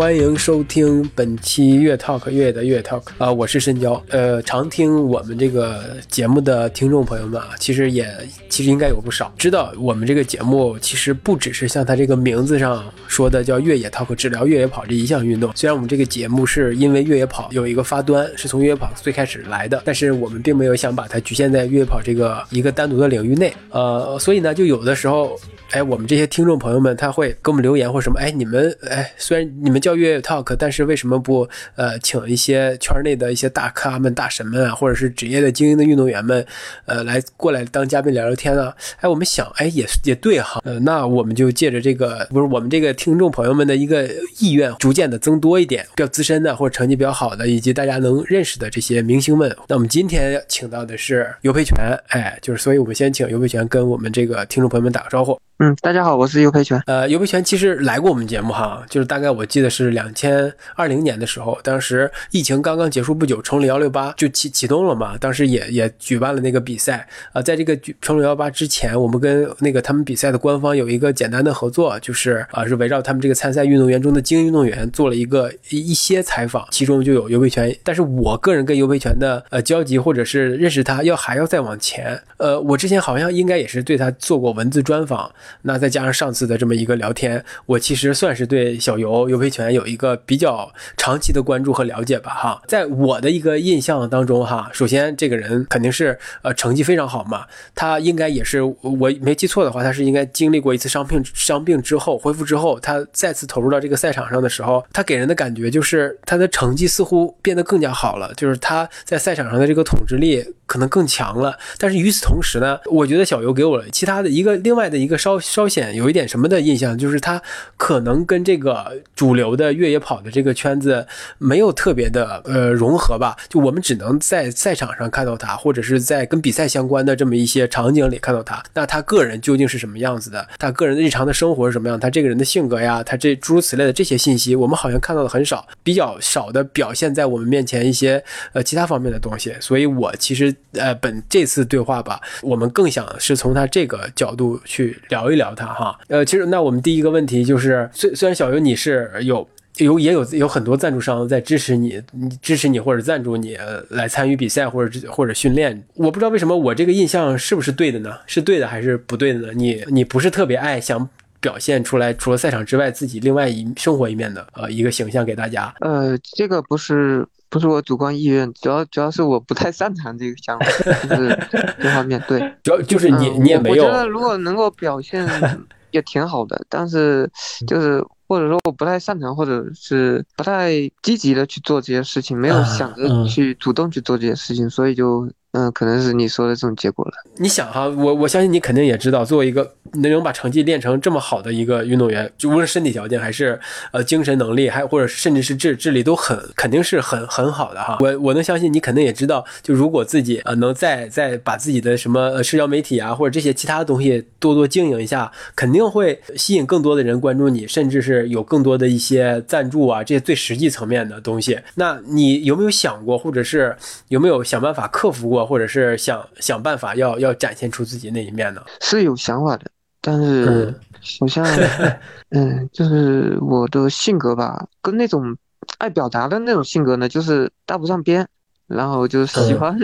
欢迎收听本期越 talk 越野的越 talk 啊，我是申交。呃，常听我们这个节目的听众朋友们啊，其实也其实应该有不少知道我们这个节目其实不只是像它这个名字上说的叫越野 talk，治疗越野跑这一项运动。虽然我们这个节目是因为越野跑有一个发端，是从越野跑最开始来的，但是我们并没有想把它局限在越野跑这个一个单独的领域内。呃，所以呢，就有的时候。哎，我们这些听众朋友们，他会给我们留言或什么？哎，你们哎，虽然你们叫越野 talk，但是为什么不呃请一些圈内的一些大咖们、大神们啊，或者是职业的精英的运动员们，呃，来过来当嘉宾聊聊天呢？哎，我们想，哎，也也对哈，呃，那我们就借着这个，不是我们这个听众朋友们的一个意愿，逐渐的增多一点，比较资深的或者成绩比较好的，以及大家能认识的这些明星们。那我们今天请到的是尤培全，哎，就是，所以我们先请尤培全跟我们这个听众朋友们打个招呼。嗯，大家好，我是尤培全。呃，尤培全其实来过我们节目哈，就是大概我记得是两千二零年的时候，当时疫情刚刚结束不久，崇礼幺六八就启启动了嘛，当时也也举办了那个比赛啊。在这个崇礼幺八之前，我们跟那个他们比赛的官方有一个简单的合作，就是啊，是围绕他们这个参赛运动员中的精英运动员做了一个一些采访，其中就有尤培全。但是我个人跟尤培全的呃交集或者是认识他要还要再往前，呃，我之前好像应该也是对他做过文字专访。那再加上上次的这么一个聊天，我其实算是对小游尤培全有一个比较长期的关注和了解吧，哈，在我的一个印象当中，哈，首先这个人肯定是呃成绩非常好嘛，他应该也是我没记错的话，他是应该经历过一次伤病，伤病之后恢复之后，他再次投入到这个赛场上的时候，他给人的感觉就是他的成绩似乎变得更加好了，就是他在赛场上的这个统治力可能更强了。但是与此同时呢，我觉得小游给我其他的一个另外的一个稍稍显。有一点什么的印象，就是他可能跟这个主流的越野跑的这个圈子没有特别的呃融合吧。就我们只能在赛场上看到他，或者是在跟比赛相关的这么一些场景里看到他。那他个人究竟是什么样子的？他个人的日常的生活是什么样？他这个人的性格呀，他这诸如此类的这些信息，我们好像看到的很少，比较少的表现在我们面前一些呃其他方面的东西。所以我其实呃本这次对话吧，我们更想是从他这个角度去聊一聊他。哈，呃，其实那我们第一个问题就是，虽虽然小优你是有有也有有很多赞助商在支持你，支持你或者赞助你来参与比赛或者或者训练，我不知道为什么我这个印象是不是对的呢？是对的还是不对的呢？你你不是特别爱想表现出来，除了赛场之外自己另外一生活一面的呃一个形象给大家？呃，这个不是。不是我主观意愿，主要主要是我不太擅长这个项目，就是 这方面。对，主要就是你你也没有。我觉得如果能够表现 也挺好的，但是就是或者说我不太擅长，或者是不太积极的去做这些事情，没有想着去主动去做这些事情，所以就。嗯，可能是你说的这种结果了。你想哈，我我相信你肯定也知道，作为一个能把成绩练成这么好的一个运动员，就无论身体条件还是呃精神能力，还或者甚至是智智力都很肯定是很很好的哈。我我能相信你肯定也知道，就如果自己呃能再再把自己的什么社交媒体啊或者这些其他的东西多多经营一下，肯定会吸引更多的人关注你，甚至是有更多的一些赞助啊这些最实际层面的东西。那你有没有想过，或者是有没有想办法克服过？或者是想想办法要要展现出自己那一面呢？是有想法的，但是好像，嗯，就是我的性格吧，跟那种爱表达的那种性格呢，就是搭不上边，然后就喜欢，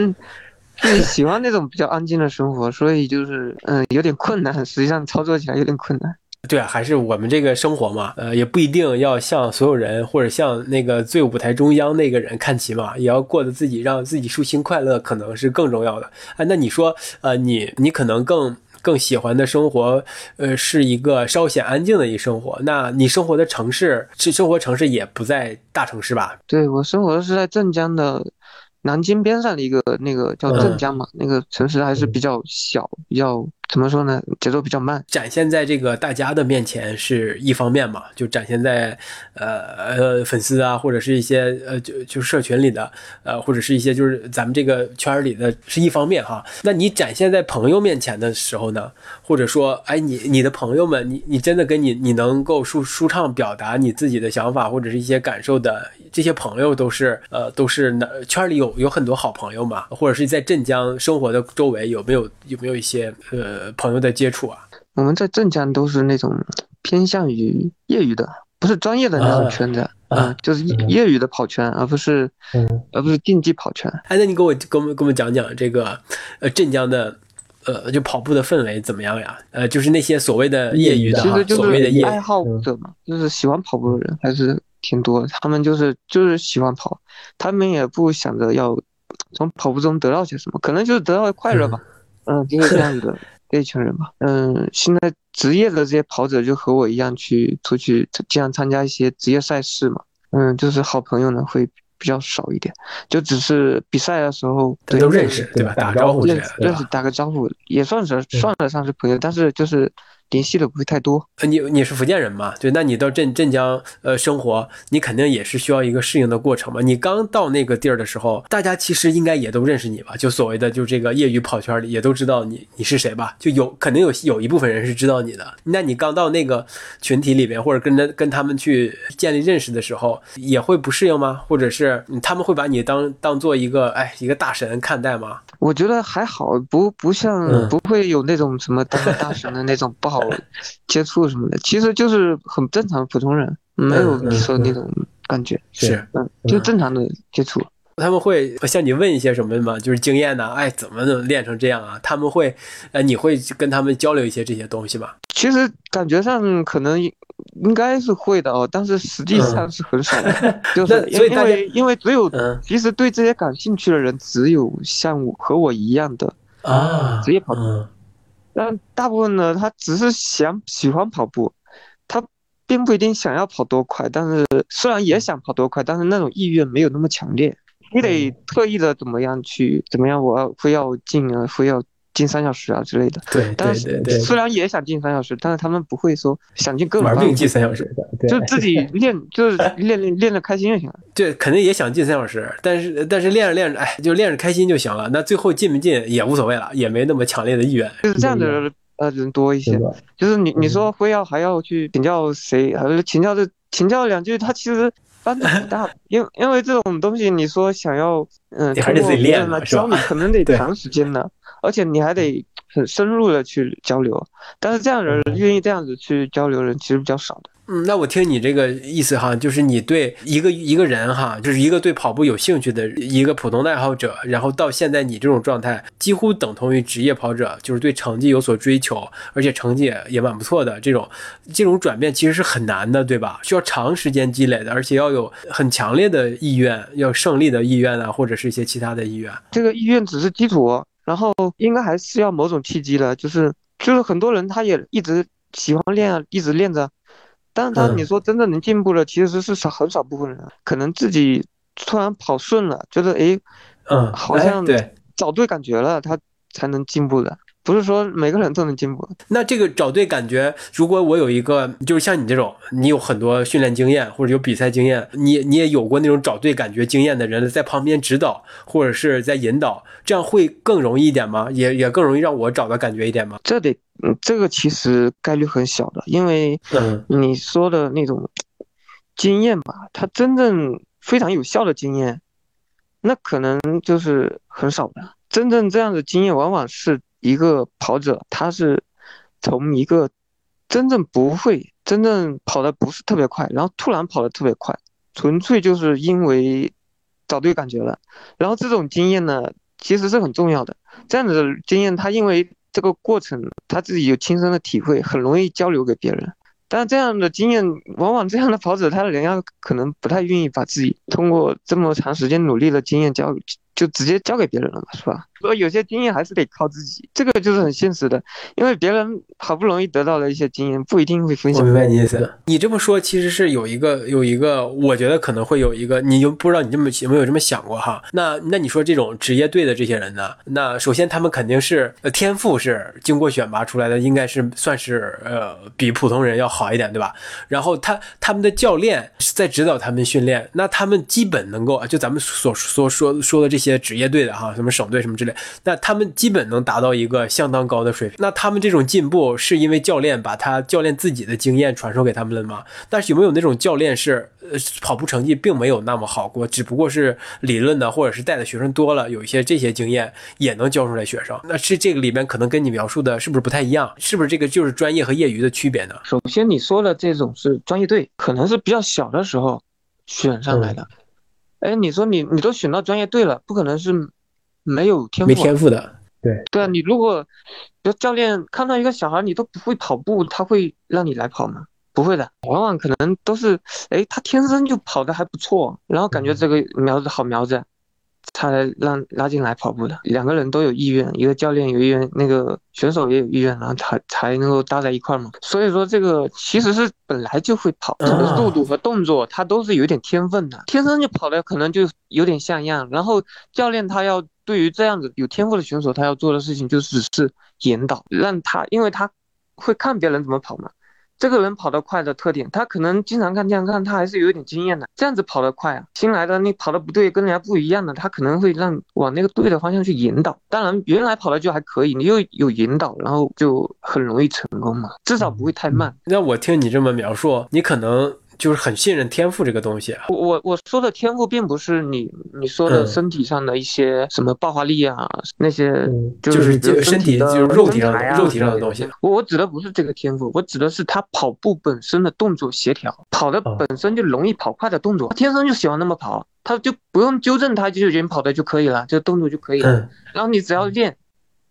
就是喜欢那种比较安静的生活，所以就是嗯有点困难，实际上操作起来有点困难。对啊，还是我们这个生活嘛，呃，也不一定要向所有人或者向那个最舞台中央那个人看齐嘛，也要过得自己让自己舒心快乐，可能是更重要的。哎，那你说，呃，你你可能更更喜欢的生活，呃，是一个稍显安静的一生活。那你生活的城市是生活城市也不在大城市吧？对我生活的是在镇江的南京边上的一个那个叫镇江嘛，那个城市还是比较小，比较怎么说呢？节奏比较慢，展现在这个大家的面前是一方面嘛，就展现在呃呃粉丝啊，或者是一些呃就就社群里的呃，或者是一些就是咱们这个圈里的是一方面哈。那你展现在朋友面前的时候呢，或者说哎你你的朋友们，你你真的跟你你能够舒舒畅表达你自己的想法或者是一些感受的这些朋友，都是呃都是那圈里有有很多好朋友嘛，或者是在镇江生活的周围有没有有没有一些呃。呃，朋友的接触啊，我们在镇江都是那种偏向于业余的，不是专业的那种圈子啊，就是业余的跑圈，而不是，而不是竞技跑圈。哎，那你给我给我们给我们讲讲这个，呃，镇江的，呃，就跑步的氛围怎么样呀？呃，就是那些所谓的业余的，其实所谓的业爱好者嘛，就是喜欢跑步的人还是挺多的。他们就是就是喜欢跑，他们也不想着要从跑步中得到些什么，可能就是得到快乐吧。嗯，就是这样子的。这一群人吧，嗯，现在职业的这些跑者就和我一样去出去经常参加一些职业赛事嘛，嗯，就是好朋友呢会比较少一点，就只是比赛的时候都认识对吧？打个招呼认识认识打个招呼也算是算得上是朋友，但是就是。联系的不会太多。呃，你你是福建人嘛？对，那你到镇镇江呃生活，你肯定也是需要一个适应的过程嘛。你刚到那个地儿的时候，大家其实应该也都认识你吧？就所谓的就这个业余跑圈里也都知道你你是谁吧？就有肯定有有一部分人是知道你的。那你刚到那个群体里边，或者跟着跟他们去建立认识的时候，也会不适应吗？或者是他们会把你当当做一个哎一个大神看待吗？我觉得还好，不不像不会有那种什么当大神的那种不好接触什么的，其实就是很正常普通人，没有你说那种感觉，是嗯，就正常的接触。他们会向你问一些什么吗？就是经验呢？哎，怎么能练成这样啊？他们会，呃，你会跟他们交流一些这些东西吗？其实感觉上可能应该是会的哦，但是实际上是很少的。就是因为因为只有其实对这些感兴趣的人，只有像我和我一样的啊职业跑步。但大部分呢，他只是想喜欢跑步，他并不一定想要跑多快。但是虽然也想跑多快，但是那种意愿没有那么强烈。你得特意的怎么样去怎么样？我要非要进啊，非要进三小时啊之类的。对，但是虽然也想进三小时，但是他们不会说想进各种。玩命进三小时的，就自己 练，就是练练练的开心就行了。对，肯定也想进三小时，但是但是练着练着，哎，就练着开心就行了。那最后进不进也无所谓了，也没那么强烈的意愿。就是这样的呃人多一些。就是你你说非要还要去请教谁，还是请教这请教两句，他其实。帮助不大，因因为这种东西，你说想要，嗯，通过别人来教你，可能得 长时间的，而且你还得很深入的去交流。但是这样人愿意这样子去交流人，其实比较少的。嗯，那我听你这个意思哈，就是你对一个一个人哈，就是一个对跑步有兴趣的一个普通的爱好者，然后到现在你这种状态，几乎等同于职业跑者，就是对成绩有所追求，而且成绩也也蛮不错的。这种这种转变其实是很难的，对吧？需要长时间积累的，而且要有很强烈的意愿，要胜利的意愿啊，或者是一些其他的意愿。这个意愿只是基础，然后应该还是要某种契机的，就是就是很多人他也一直喜欢练啊，一直练着。但是他你说真的能进步的，其实是少很少部分人，可能自己突然跑顺了，觉得哎，嗯，好像对找对感觉了，他才能进步的。不是说每个人都能进步。那这个找对感觉，如果我有一个，就是像你这种，你有很多训练经验或者有比赛经验，你你也有过那种找对感觉经验的人在旁边指导或者是在引导，这样会更容易一点吗？也也更容易让我找到感觉一点吗？这得，嗯，这个其实概率很小的，因为你说的那种经验吧，它真正非常有效的经验，那可能就是很少的。真正这样的经验，往往是。一个跑者，他是从一个真正不会、真正跑的不是特别快，然后突然跑的特别快，纯粹就是因为找对感觉了。然后这种经验呢，其实是很重要的。这样子的经验，他因为这个过程他自己有亲身的体会，很容易交流给别人。但这样的经验，往往这样的跑者，他的人家可能不太愿意把自己通过这么长时间努力的经验交就直接交给别人了嘛，是吧？所以有些经验还是得靠自己，这个就是很现实的，因为别人好不容易得到的一些经验，不一定会分享。我明白你意思。你这么说其实是有一个有一个，我觉得可能会有一个，你就不知道你这么有没有这么想过哈？那那你说这种职业队的这些人呢？那首先他们肯定是呃天赋是经过选拔出来的，应该是算是呃比普通人要好一点，对吧？然后他他们的教练在指导他们训练，那他们基本能够就咱们所所说说的这些职业队的哈，什么省队什么之类，那他们基本能达到一个相当高的水平。那他们这种进步是因为教练把他教练自己的经验传授给他们了吗？但是有没有那种教练是呃跑步成绩并没有那么好过，只不过是理论的或者是带的学生多了，有一些这些经验也能教出来学生？那是这个里面可能跟你描述的是不是不太一样？是不是这个就是专业和业余的区别呢？首先你说的这种是专业队，可能是比较小的时候选上来的。哎，你说你你都选到专业队了，不可能是没有天赋，没天赋的。对对啊，你如果比如教练看到一个小孩你都不会跑步，他会让你来跑吗？不会的，往往可能都是哎他天生就跑得还不错，然后感觉这个苗子好苗子。才让拉进来跑步的，两个人都有意愿，一个教练有意愿，那个选手也有意愿，然后才才能够搭在一块嘛。所以说这个其实是本来就会跑，这个速度和动作他都是有点天分的，天生就跑的可能就有点像样。然后教练他要对于这样子有天赋的选手，他要做的事情就只是引导，让他，因为他会看别人怎么跑嘛。这个人跑得快的特点，他可能经常看这样看，他还是有一点经验的。这样子跑得快啊，新来的你跑得不对，跟人家不一样的，他可能会让往那个对的方向去引导。当然，原来跑的就还可以，你又有引导，然后就很容易成功嘛，至少不会太慢。那我听你这么描述，你可能。就是很信任天赋这个东西。我我我说的天赋，并不是你你说的身体上的一些什么爆发力啊，那些就是身体就是肉体上肉体上的东西。我我指的不是这个天赋，我指的是他跑步本身的动作协调，跑的本身就容易跑快的动作，天生就喜欢那么跑，他就不用纠正他就已经跑的就可以了，这个动作就可以了。然后你只要练。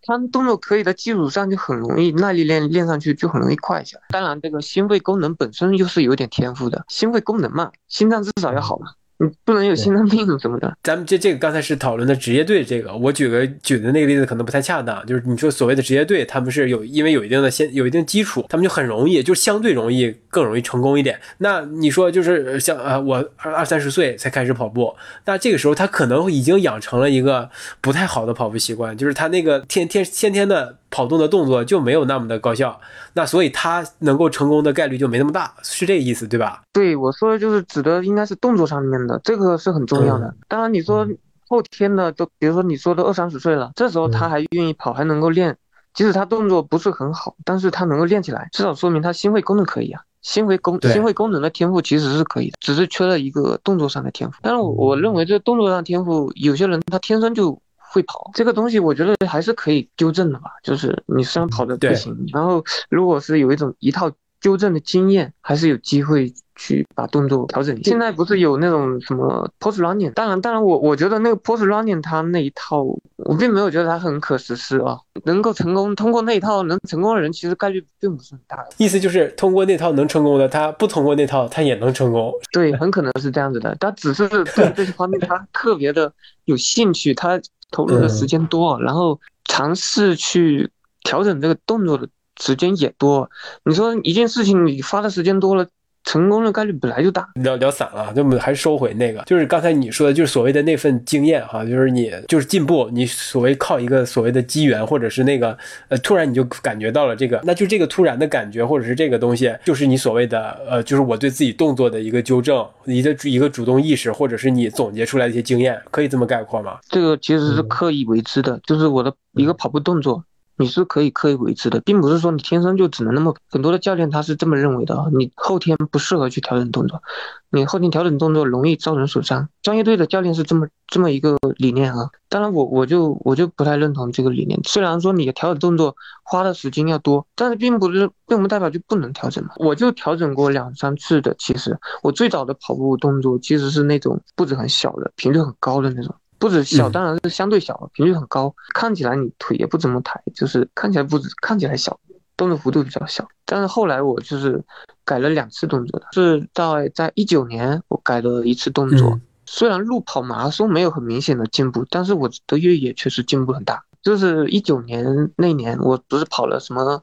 他动作可以的基础上，就很容易耐力练练上去，就很容易快起来。当然，这个心肺功能本身就是有点天赋的，心肺功能嘛，心脏至少要好嘛。你不能有心脏病什么的。咱们这这个刚才是讨论的职业队，这个我举个举的那个例子可能不太恰当，就是你说所谓的职业队，他们是有因为有一定的先有一定基础，他们就很容易，就相对容易更容易成功一点。那你说就是像呃我二二三十岁才开始跑步，那这个时候他可能已经养成了一个不太好的跑步习惯，就是他那个天天先天的。跑动的动作就没有那么的高效，那所以他能够成功的概率就没那么大，是这个意思对吧？对，我说的就是指的应该是动作上面的，这个是很重要的。当然你说后天的都，比如说你说的二三十岁了，这时候他还愿意跑，还能够练，即使他动作不是很好，但是他能够练起来，至少说明他心肺功能可以啊。心肺功心肺功能的天赋其实是可以的，只是缺了一个动作上的天赋。但是我我认为这动作上天赋，有些人他天生就。会跑这个东西，我觉得还是可以纠正的吧。就是你虽然跑的不行，然后如果是有一种一套纠正的经验，还是有机会去把动作调整。现在不是有那种什么 post running？当然，当然，我我觉得那个 post running 它那一套，我并没有觉得它很可实施啊。能够成功通过那一套能成功的人，其实概率并不是很大的。意思就是通过那套能成功的，他不通过那套他也能成功。对，很可能是这样子的。他只是对这些方面他特别的有兴趣，他。投入的时间多，然后尝试去调整这个动作的时间也多。你说一件事情，你花的时间多了。成功的概率本来就大，聊聊散了，那我们还是收回那个，就是刚才你说的，就是所谓的那份经验哈，就是你就是进步，你所谓靠一个所谓的机缘，或者是那个呃突然你就感觉到了这个，那就这个突然的感觉，或者是这个东西，就是你所谓的呃，就是我对自己动作的一个纠正，你的一个主动意识，或者是你总结出来的一些经验，可以这么概括吗？这个其实是刻意为之的，就是我的一个跑步动作。你是可以刻意为之的，并不是说你天生就只能那么。很多的教练他是这么认为的啊，你后天不适合去调整动作，你后天调整动作容易造成损伤。专业队的教练是这么这么一个理念啊。当然我我就我就不太认同这个理念。虽然说你调整动作花的时间要多，但是并不是并不代表就不能调整嘛。我就调整过两三次的。其实我最早的跑步动作其实是那种步子很小的，频率很高的那种。步子小当然是相对小，频率很高，看起来你腿也不怎么抬，就是看起来不止看起来小，动作幅度比较小。但是后来我就是改了两次动作的，是在在一九年我改了一次动作，虽然路跑马拉松没有很明显的进步，但是我的越野确实进步很大。就是一九年那年，我不是跑了什么，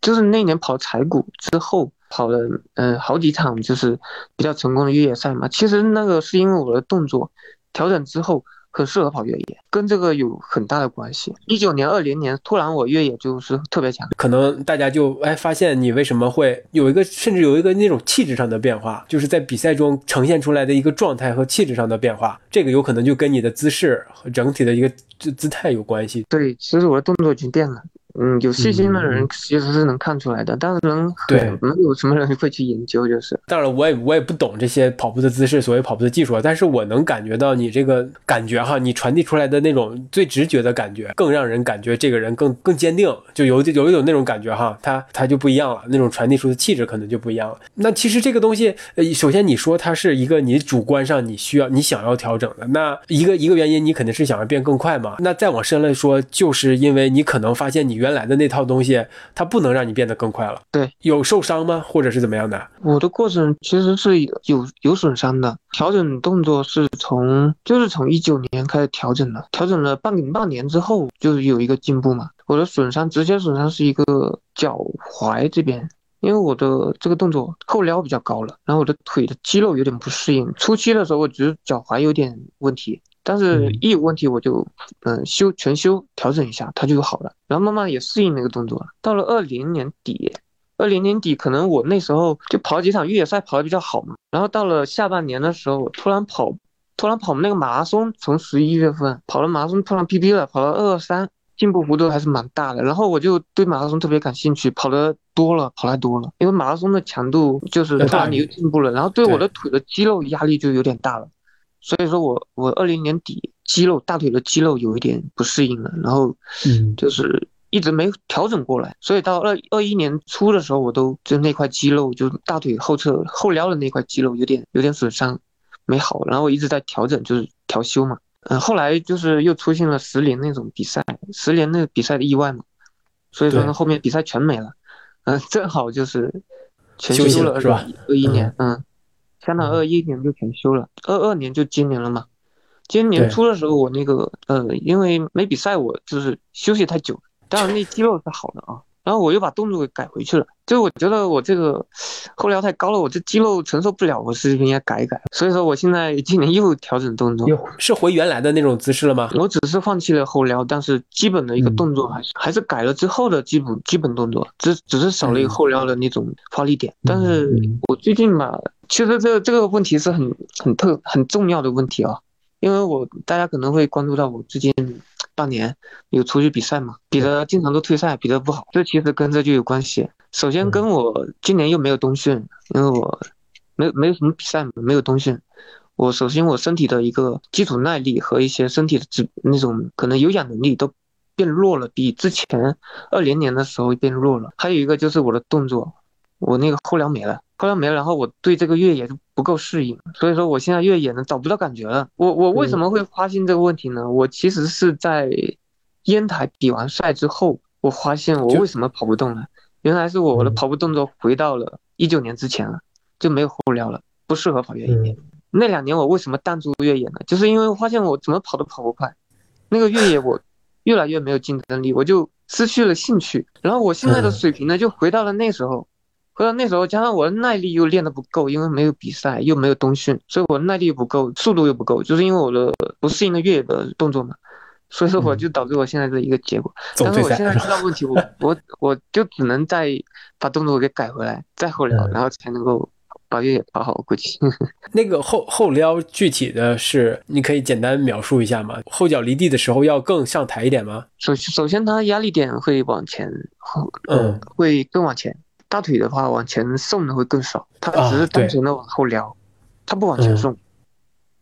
就是那年跑柴谷之后跑了嗯好几场，就是比较成功的越野赛嘛。其实那个是因为我的动作调整之后。很适合跑越野，跟这个有很大的关系。一九年、二零年，突然我越野就是特别强，可能大家就哎发现你为什么会有一个，甚至有一个那种气质上的变化，就是在比赛中呈现出来的一个状态和气质上的变化，这个有可能就跟你的姿势和整体的一个姿姿态有关系。对，其实我的动作已经变了。嗯，有细心的人其实是能看出来的，但是能对没有什么人会去研究，就是。当然，我也我也不懂这些跑步的姿势，所谓跑步的技术啊，但是我能感觉到你这个感觉哈，你传递出来的那种最直觉的感觉，更让人感觉这个人更更坚定，就有有一种那种感觉哈，他他就不一样了，那种传递出的气质可能就不一样了。那其实这个东西，呃，首先你说它是一个你主观上你需要你想要调整的，那一个一个原因，你肯定是想要变更快嘛。那再往深了说，就是因为你可能发现你原来的那套东东西它不能让你变得更快了。对，有受伤吗？或者是怎么样的？我的过程其实是有有损伤的。调整动作是从就是从一九年开始调整的，调整了半半年之后，就是有一个进步嘛。我的损伤直接损伤是一个脚踝这边，因为我的这个动作后撩比较高了，然后我的腿的肌肉有点不适应。初期的时候，我只是脚踝有点问题。但是，一有问题我就，嗯，修全修调整一下，它就好了。然后慢慢也适应那个动作了。到了二零年底，二零年底可能我那时候就跑几场越野赛跑的比较好嘛。然后到了下半年的时候，我突然跑，突然跑那个马拉松，从十一月份跑了马拉松，突然 PB 了，跑了二二三，进步幅度还是蛮大的。然后我就对马拉松特别感兴趣，跑的多了，跑太多了，因为马拉松的强度就是突然你又进步了，然后对我的腿的肌肉压力就有点大了。所以说我我二零年底肌肉大腿的肌肉有一点不适应了，然后嗯就是一直没调整过来，所以到二二一年初的时候，我都就那块肌肉就大腿后侧后撩的那块肌肉有点有点损伤，没好，然后我一直在调整，就是调休嘛，嗯，后来就是又出现了十年那种比赛，十年那个比赛的意外嘛，所以说呢后面比赛全没了，嗯，正好就是全休了是吧？二一年，嗯。相当于二一年就全休了，二二年就今年了嘛。今年年初的时候，我那个呃，因为没比赛，我就是休息太久，当然那肌肉是好的啊。然后我又把动作给改回去了，就我觉得我这个后撩太高了，我这肌肉承受不了，我是应该改一改。所以说我现在今年又调整动作，是回原来的那种姿势了吗？我只是放弃了后撩，但是基本的一个动作还是还是改了之后的基本基本动作，只只是少了一个后撩的那种发力点。但是我最近吧，其实这这个问题是很很特很重要的问题啊，因为我大家可能会关注到我最近。半年有出去比赛嘛？比的经常都退赛，比的不好。这其实跟这就有关系。首先跟我今年又没有冬训，因为我没没有什么比赛，没有冬训。我首先我身体的一个基础耐力和一些身体的指那种可能有氧能力都变弱了，比之前二零年的时候变弱了。还有一个就是我的动作，我那个后梁没了。后来没了，然后我对这个越野就不够适应，所以说我现在越野呢找不到感觉了。我我为什么会发现这个问题呢？我其实是在烟台比完赛之后，我发现我为什么跑不动了，原来是我的跑步动作回到了一九年之前了，就没有后撩了，不适合跑越野。那两年我为什么淡出越野呢？就是因为我发现我怎么跑都跑不快，那个越野我越来越没有竞争力，我就失去了兴趣。然后我现在的水平呢，就回到了那时候。可是那时候加上我的耐力又练得不够，因为没有比赛又没有冬训，所以我耐力不够，速度又不够，就是因为我的不适应的越野的动作嘛，所以说我就导致我现在的一个结果。但是我现在知道问题，我我我就只能再把动作给改回来，再后撩，然后才能够把越野跑好。估计 那个后后撩具体的是，你可以简单描述一下吗？后脚离地的时候要更上抬一点吗？首首先它压力点会往前，嗯，会更往前。大腿的话，往前送的会更少，它只是单纯的往后撩，它不往前送，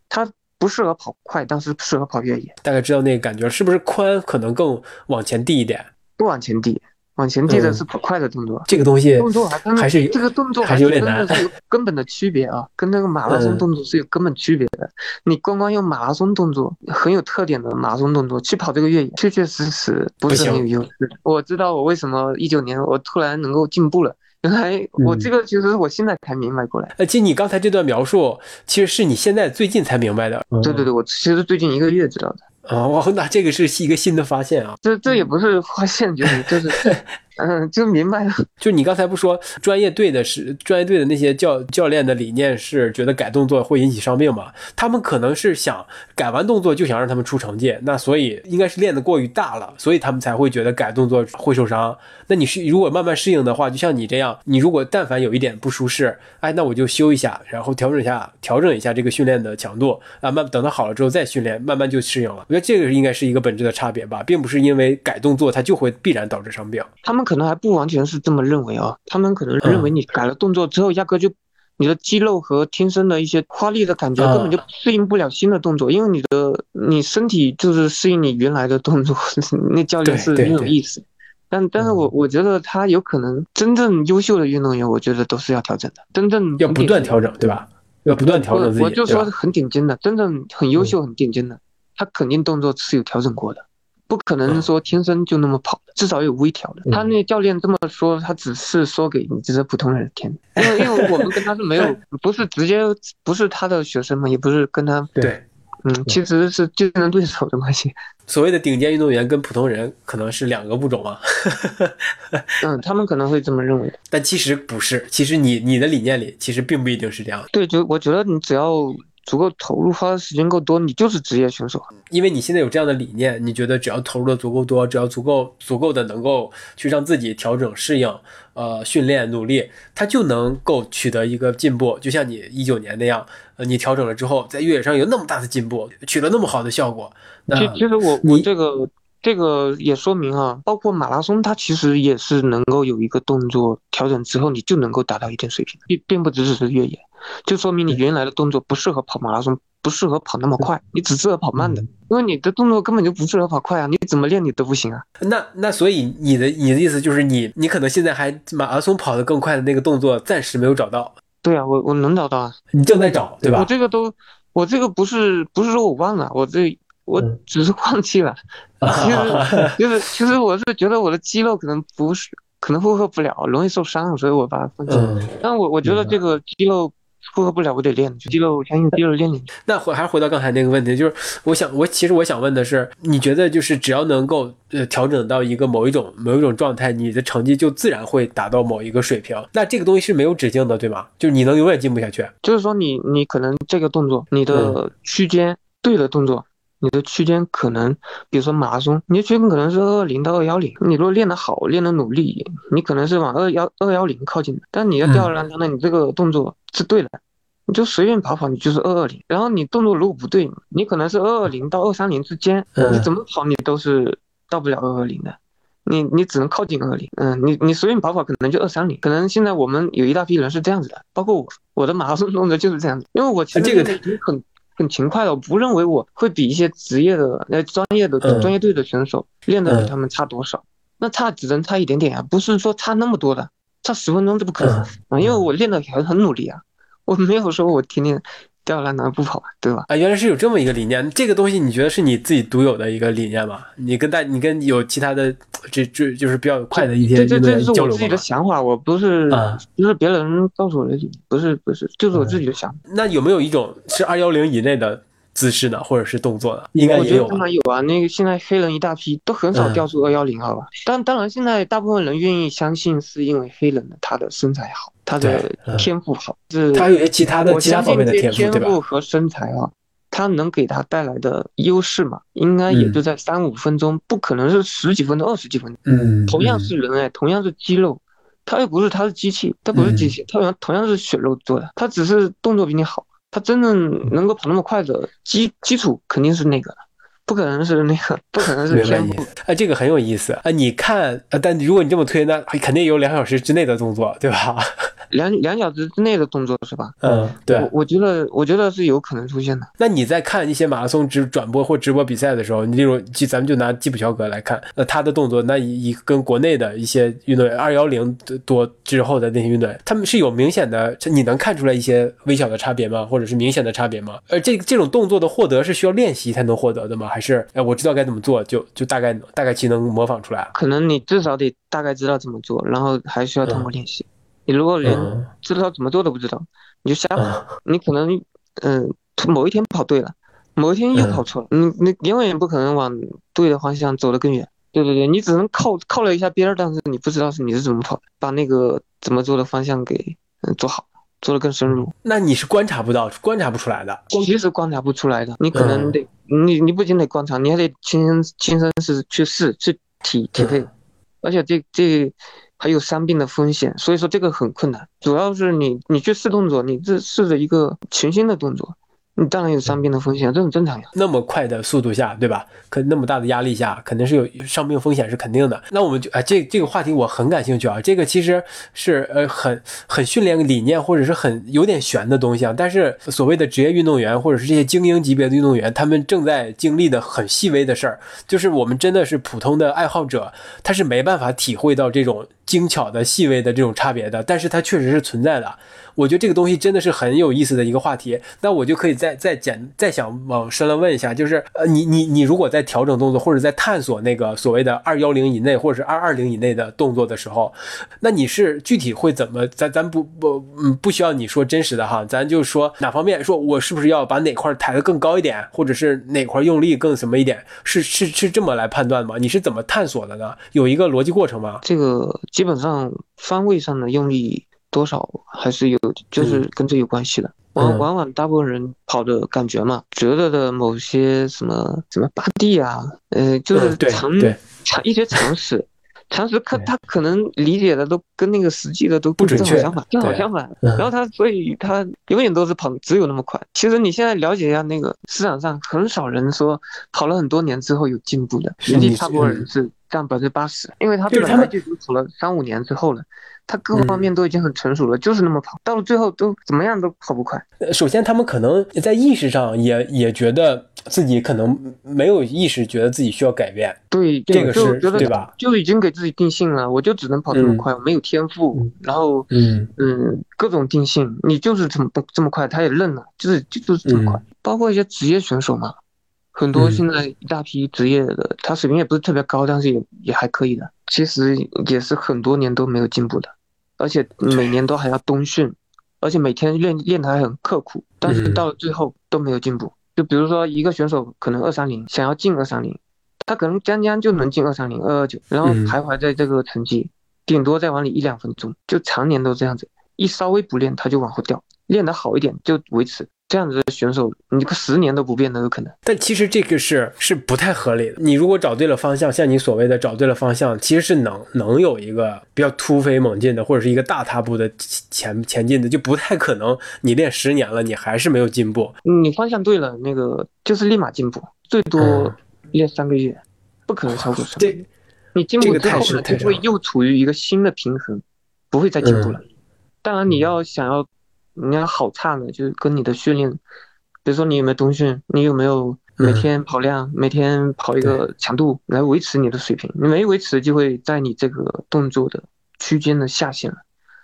它不适合跑快，但是适合跑越野。大概知道那个感觉，是不是髋可能更往前递一点？不往前递，往前递的是跑快的动作。这个东西动作还还是这个动作还是有点难，是有根本的区别啊，跟那个马拉松动作是有根本区别的。你光光用马拉松动作很有特点的马拉松动作去跑这个越野，确确实实不是很有优势。我知道我为什么一九年我突然能够进步了。原来我这个其实我现在才明白过来。呃，其实你刚才这段描述，其实是你现在最近才明白的。对对对，我其实最近一个月知道的。哦，那这个是一个新的发现啊！这这也不是发现，就是就是。嗯，就明白了。就你刚才不说专业队的是专业队的那些教教练的理念是觉得改动作会引起伤病嘛？他们可能是想改完动作就想让他们出成绩，那所以应该是练得过于大了，所以他们才会觉得改动作会受伤。那你是如果慢慢适应的话，就像你这样，你如果但凡有一点不舒适，哎，那我就休一下，然后调整一下调整一下这个训练的强度啊，慢等它好了之后再训练，慢慢就适应了。我觉得这个应该是一个本质的差别吧，并不是因为改动作它就会必然导致伤病。他们可能还不完全是这么认为啊，他们可能认为你改了动作之后，压根就你的肌肉和天生的一些发力的感觉根本就适应不了新的动作，因为你的你身体就是适应你原来的动作。那教练是很有意思，但但是我我觉得他有可能真正优秀的运动员，我觉得都是要调整的，真正要不断调整，对吧？要不断调整自己。我就说很顶尖的，真正很优秀、很顶尖的，他肯定动作是有调整过的。不可能说天生就那么跑的，至少有微调的。他那教练这么说，他只是说给你这些普通人听，因为因为我们跟他是没有，不是直接不是他的学生嘛，也不是跟他对，嗯，其实是竞争对手的关系。所谓的顶尖运动员跟普通人可能是两个物种啊。嗯，他们可能会这么认为，但其实不是。其实你你的理念里其实并不一定是这样。对，就我觉得你只要。足够投入，花的时间够多，你就是职业选手。因为你现在有这样的理念，你觉得只要投入的足够多，只要足够足够的能够去让自己调整适应，呃，训练努力，他就能够取得一个进步。就像你一九年那样，呃，你调整了之后，在越野上有那么大的进步，取得那么好的效果。其其实我我这个这个也说明啊，包括马拉松，它其实也是能够有一个动作调整之后，你就能够达到一定水平，并并不只是越野。就说明你原来的动作不适合跑马拉松，不适合跑那么快，你只适合跑慢的，因为你的动作根本就不适合跑快啊，你怎么练你都不行啊。那那所以你的你的意思就是你你可能现在还马拉松跑得更快的那个动作暂时没有找到。对啊，我我能找到啊，你正在找对吧？我这个都我这个不是不是说我忘了，我这我只是放弃了。其实就是其实我是觉得我的肌肉可能不是可能负荷不了，容易受伤，所以我把它放弃了。但我我觉得这个肌肉。负荷不了，我得练肌肉，相信肌肉练练。那回还是回到刚才那个问题，就是我想，我其实我想问的是，你觉得就是只要能够呃调整到一个某一种某一种状态，你的成绩就自然会达到某一个水平？那这个东西是没有止境的，对吗？就是你能永远进步下去？就是说你你可能这个动作，你的区间对的动作，你的区间可能，比如说马拉松，你的区间可能是二二零到二幺零，你如果练得好，练得努力，你可能是往二幺二幺零靠近的。但你要吊儿郎当的，你这个动作。是对的，你就随便跑跑，你就是二二零。然后你动作如果不对，你可能是二二零到二三零之间，你怎么跑你都是到不了二二零的，你你只能靠近二零。嗯，你你随便跑跑可能就二三零。可能现在我们有一大批人是这样子的，包括我，我的马拉松动作就是这样子。因为我其实这个已经很很勤快的，我不认为我会比一些职业的呃专业的专业队的选手练的比他们差多少。那差只能差一点点啊，不是说差那么多的。差十分钟这不可能啊！因为我练的很很努力啊，我没有说我天天吊儿郎当不跑，对吧？啊，原来是有这么一个理念。这个东西你觉得是你自己独有的一个理念吗？你跟大，你跟有其他的这这就是比较快的一些这这是我自己的想法，我不是不是别人告诉我的，不是不是，就是我自己的想法。那有没有一种是二幺零以内的？姿势的，或者是动作的，应该也有。当然有啊，那个现在黑人一大批，都很少调出二幺零，好吧？但当然，现在大部分人愿意相信，是因为黑人的他的身材好，他的天赋好，是。他有些其他的其他方面的天赋，天赋和身材啊，他能给他带来的优势嘛？应该也就在三五分钟，不可能是十几分钟、二十几分钟。嗯。同样是人哎，同样是肌肉，他又不是他是机器，他不是机器，他同样同样是血肉做的，他只是动作比你好。他真正能够跑那么快的基基础肯定是那个，不可能是那个，不可能是天赋。哎，这个很有意思啊！你看，但如果你这么推，那肯定有两小时之内的动作，对吧？两两小时之内的动作是吧？嗯，对，我我觉得我觉得是有可能出现的。那你在看一些马拉松直转播或直播比赛的时候，你例如，就咱们就拿基普乔格来看，那他的动作，那以跟国内的一些运动员二幺零多之后的那些运动员，他们是有明显的，你能看出来一些微小的差别吗？或者是明显的差别吗？而这这种动作的获得是需要练习才能获得的吗？还是哎，我知道该怎么做，就就大概大概其能模仿出来？可能你至少得大概知道怎么做，然后还需要通过练习。你如果连知道怎么做都不知道，你就瞎跑，你可能嗯某一天跑对了，某一天又跑错了，你你永远不可能往对的方向走得更远。对对对，你只能靠靠了一下边儿，但是你不知道是你是怎么跑的，把那个怎么做的方向给嗯做好。做的更深入，那你是观察不到、观察不出来的。其实观察不出来的，你可能得你你不仅得观察，你还得亲身亲身是去试去体体会，而且这这还有伤病的风险，所以说这个很困难。主要是你你去试动作，你这试着一个全新的动作。你当然有伤病的风险，这很正常呀。那么快的速度下，对吧？可那么大的压力下，肯定是有伤病风险，是肯定的。那我们就啊，这这个话题我很感兴趣啊。这个其实是呃很很训练理念，或者是很有点悬的东西啊。但是所谓的职业运动员，或者是这些精英级别的运动员，他们正在经历的很细微的事儿，就是我们真的是普通的爱好者，他是没办法体会到这种精巧的细微的这种差别的。但是它确实是存在的。我觉得这个东西真的是很有意思的一个话题，那我就可以再再简再想往深了问一下，就是呃，你你你如果在调整动作或者在探索那个所谓的二幺零以内或者是二二零以内的动作的时候，那你是具体会怎么？咱咱不不嗯不需要你说真实的哈，咱就说哪方面，说我是不是要把哪块抬得更高一点，或者是哪块用力更什么一点？是是是这么来判断吗？你是怎么探索的呢？有一个逻辑过程吗？这个基本上方位上的用力。多少还是有，就是跟这有关系的。往往往大部分人跑的感觉嘛，觉得的某些什么什么八地啊，呃，就是常常一些常识，常识可他可能理解的都跟那个实际的都不准确，相反，正好相反。然后他所以他永远都是跑只有那么快。其实你现在了解一下那个市场上很少人说跑了很多年之后有进步的，实际差不多人是占百分之八十，因为他本来就跑了三五年之后了。他各方面都已经很成熟了，就是那么跑，到了最后都怎么样都跑不快。首先，他们可能在意识上也也觉得自己可能没有意识，觉得自己需要改变。对，这个是对吧？就已经给自己定性了，我就只能跑这么快，我没有天赋。然后，嗯嗯，各种定性，你就是这么这么快，他也认了，就是就就是这么快。包括一些职业选手嘛，很多现在一大批职业的，他水平也不是特别高，但是也也还可以的。其实也是很多年都没有进步的。而且每年都还要冬训，而且每天练练的还很刻苦，但是到了最后都没有进步。就比如说一个选手可能二三零，想要进二三零，他可能将将就能进二三零、二二九，然后徘徊在这个成绩，顶多再往里一两分钟，就常年都这样子，一稍微不练他就往后掉，练得好一点就维持。这样子的选手，你个十年都不变都有可能。但其实这个是是不太合理的。你如果找对了方向，像你所谓的找对了方向，其实是能能有一个比较突飞猛进的，或者是一个大踏步的前前进的，就不太可能。你练十年了，你还是没有进步。你方向对了，那个就是立马进步，最多练三个月，不可能超过三个月。你进步之后呢，就会又处于一个新的平衡，不会再进步了。当然，你要想要。你要好差呢，就是跟你的训练，比如说你有没有冬训，你有没有每天跑量，每天跑一个强度来维持你的水平。你没维持，就会在你这个动作的区间的下限了。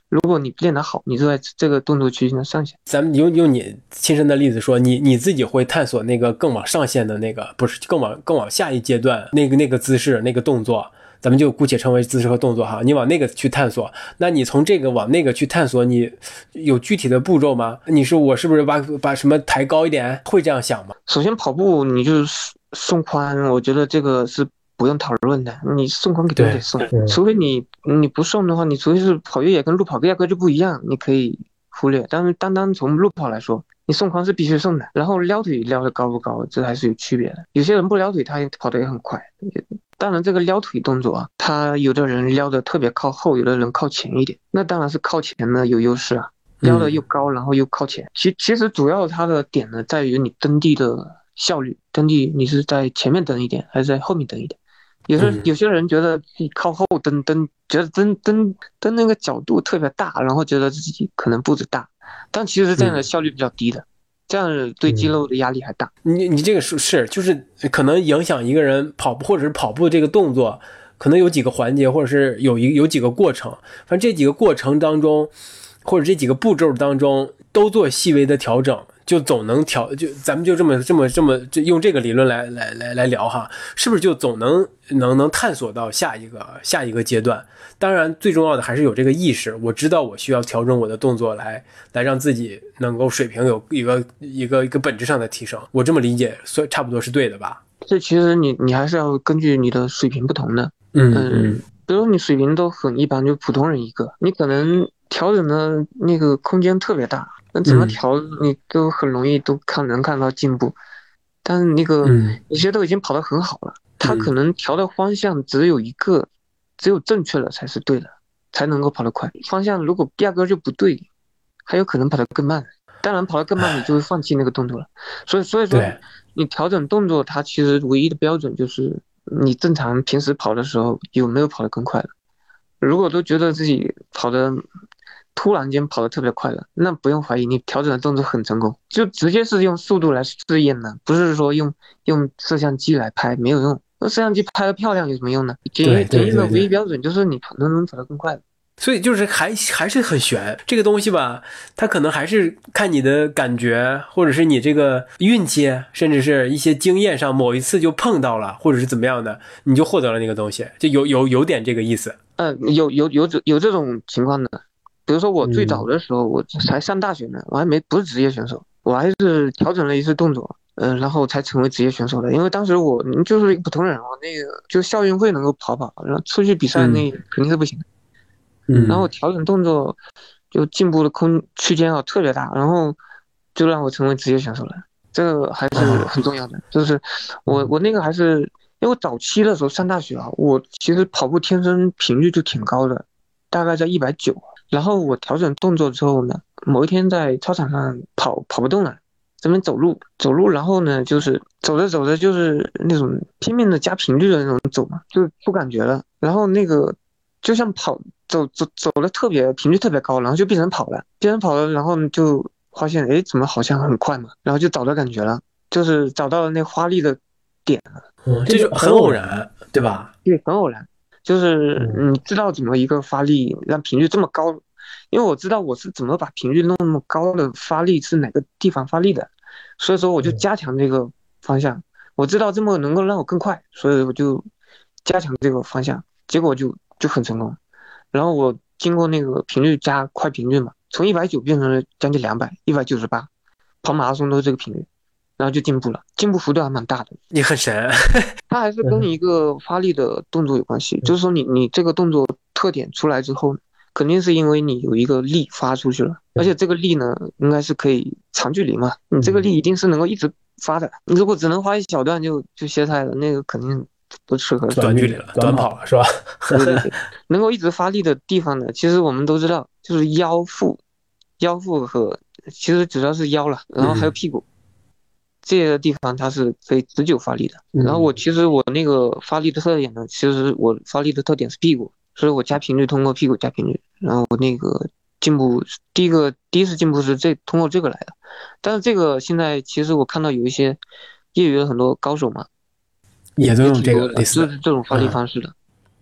如果你练得好，你就在这个动作区间的上限。咱们用用你亲身的例子说，你你自己会探索那个更往上限的那个，不是更往更往下一阶段那个那个姿势那个动作。咱们就姑且称为姿势和动作哈，你往那个去探索，那你从这个往那个去探索，你有具体的步骤吗？你说我是不是把把什么抬高一点？会这样想吗？首先跑步你就是送宽，我觉得这个是不用讨论的，你送宽肯定得送，除非你你不送的话，你除非是跑越野跟路跑压根就不一样，你可以忽略。但是单单从路跑来说，你送宽是必须送的，然后撩腿撩的高不高，这还是有区别的。有些人不撩腿，他也跑得也很快。当然，这个撩腿动作啊，他有的人撩的特别靠后，有的人靠前一点，那当然是靠前的有优势啊，撩的又高，然后又靠前。其其实主要它的点呢，在于你蹬地的效率，蹬地你是在前面蹬一点，还是在后面蹬一点？有时有些人觉得你靠后蹬蹬，觉得蹬蹬蹬那个角度特别大，然后觉得自己可能步子大，但其实这样的效率比较低的。这样对肌肉的压力还大。你你这个是是就是可能影响一个人跑步或者是跑步这个动作，可能有几个环节，或者是有一有几个过程。反正这几个过程当中，或者这几个步骤当中，都做细微的调整，就总能调，就咱们就这么这么这么就用这个理论来来来来聊哈，是不是就总能能能探索到下一个下一个阶段？当然，最重要的还是有这个意识，我知道我需要调整我的动作来来让自己能够水平有一个一个一个本质上的提升。我这么理解，所差不多是对的吧？这其实你你还是要根据你的水平不同的，嗯嗯，比如你水平都很一般，就普通人一个，你可能调整的那个空间特别大。那怎么调，你都很容易都看能看到进步，但是那个有些都已经跑得很好了，他可能调的方向只有一个，只有正确了才是对的，才能够跑得快。方向如果压根就不对，还有可能跑得更慢。当然跑得更慢，你就会放弃那个动作了。所以所以说，你调整动作，它其实唯一的标准就是你正常平时跑的时候有没有跑得更快了。如果都觉得自己跑的。突然间跑得特别快了，那不用怀疑，你调整的动作很成功，就直接是用速度来试验的，不是说用用摄像机来拍没有用。那摄像机拍的漂亮有什么用呢？检验检验的唯一标准就是你能不能跑得更快。所以就是还还是很悬，这个东西吧，它可能还是看你的感觉，或者是你这个运气，甚至是一些经验上某一次就碰到了，或者是怎么样的，你就获得了那个东西，就有有有点这个意思。嗯，有有有这有这种情况的。比如说我最早的时候，我才上大学呢，我还没不是职业选手，我还是调整了一次动作，嗯，然后才成为职业选手的。因为当时我就是一个普通人，我那个就校运会能够跑跑，然后出去比赛那肯定是不行。嗯，然后调整动作就进步的空区间啊特别大，然后就让我成为职业选手了。这个还是很重要的，就是我我那个还是因为我早期的时候上大学啊，我其实跑步天生频率就挺高的，大概在一百九。然后我调整动作之后呢，某一天在操场上跑跑不动了，这边走路走路，然后呢就是走着走着就是那种拼命的加频率的那种走嘛，就不感觉了。然后那个就像跑走走走的特别频率特别高，然后就变成跑了，变成跑了，然后就发现哎怎么好像很快嘛，然后就找到感觉了，就是找到了那发力的点了。这就很偶然，对吧？对，很偶然。就是你知道怎么一个发力让频率这么高，因为我知道我是怎么把频率弄那么高的发力是哪个地方发力的，所以说我就加强这个方向。我知道这么能够让我更快，所以我就加强这个方向，结果就就很成功。然后我经过那个频率加快频率嘛，从一百九变成了将近两百，一百九十八，跑马拉松都是这个频率。然后就进步了，进步幅度还蛮大的。你很神，它还是跟一个发力的动作有关系。就是说，你你这个动作特点出来之后，肯定是因为你有一个力发出去了，而且这个力呢，应该是可以长距离嘛。你这个力一定是能够一直发的。你如果只能发一小段就就歇菜了，那个肯定不适合短距离了，短跑了是吧？对对对，能够一直发力的地方呢，其实我们都知道，就是腰腹、腰腹和其实主要是腰了，然后还有屁股。这些地方它是可以持久发力的。然后我其实我那个发力的特点呢，其实我发力的特点是屁股，所以我加频率通过屁股加频率，然后我那个进步第一个第一次进步是这通过这个来的。但是这个现在其实我看到有一些业余的很多高手嘛，也都用这个类似这种发力方式的。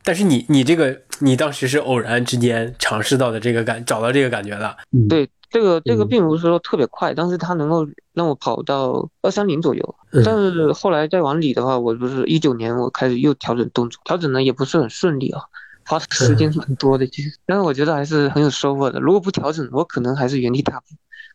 但是你你这个你当时是偶然之间尝试到的这个感找到这个感觉的，对。这个这个并不是说特别快，但是它能够让我跑到二三零左右。但是后来再往里的话，我不是一九年我开始又调整动作，调整呢也不是很顺利啊，花的时间蛮多的其实。但是我觉得还是很有收获的。如果不调整，我可能还是原地踏步。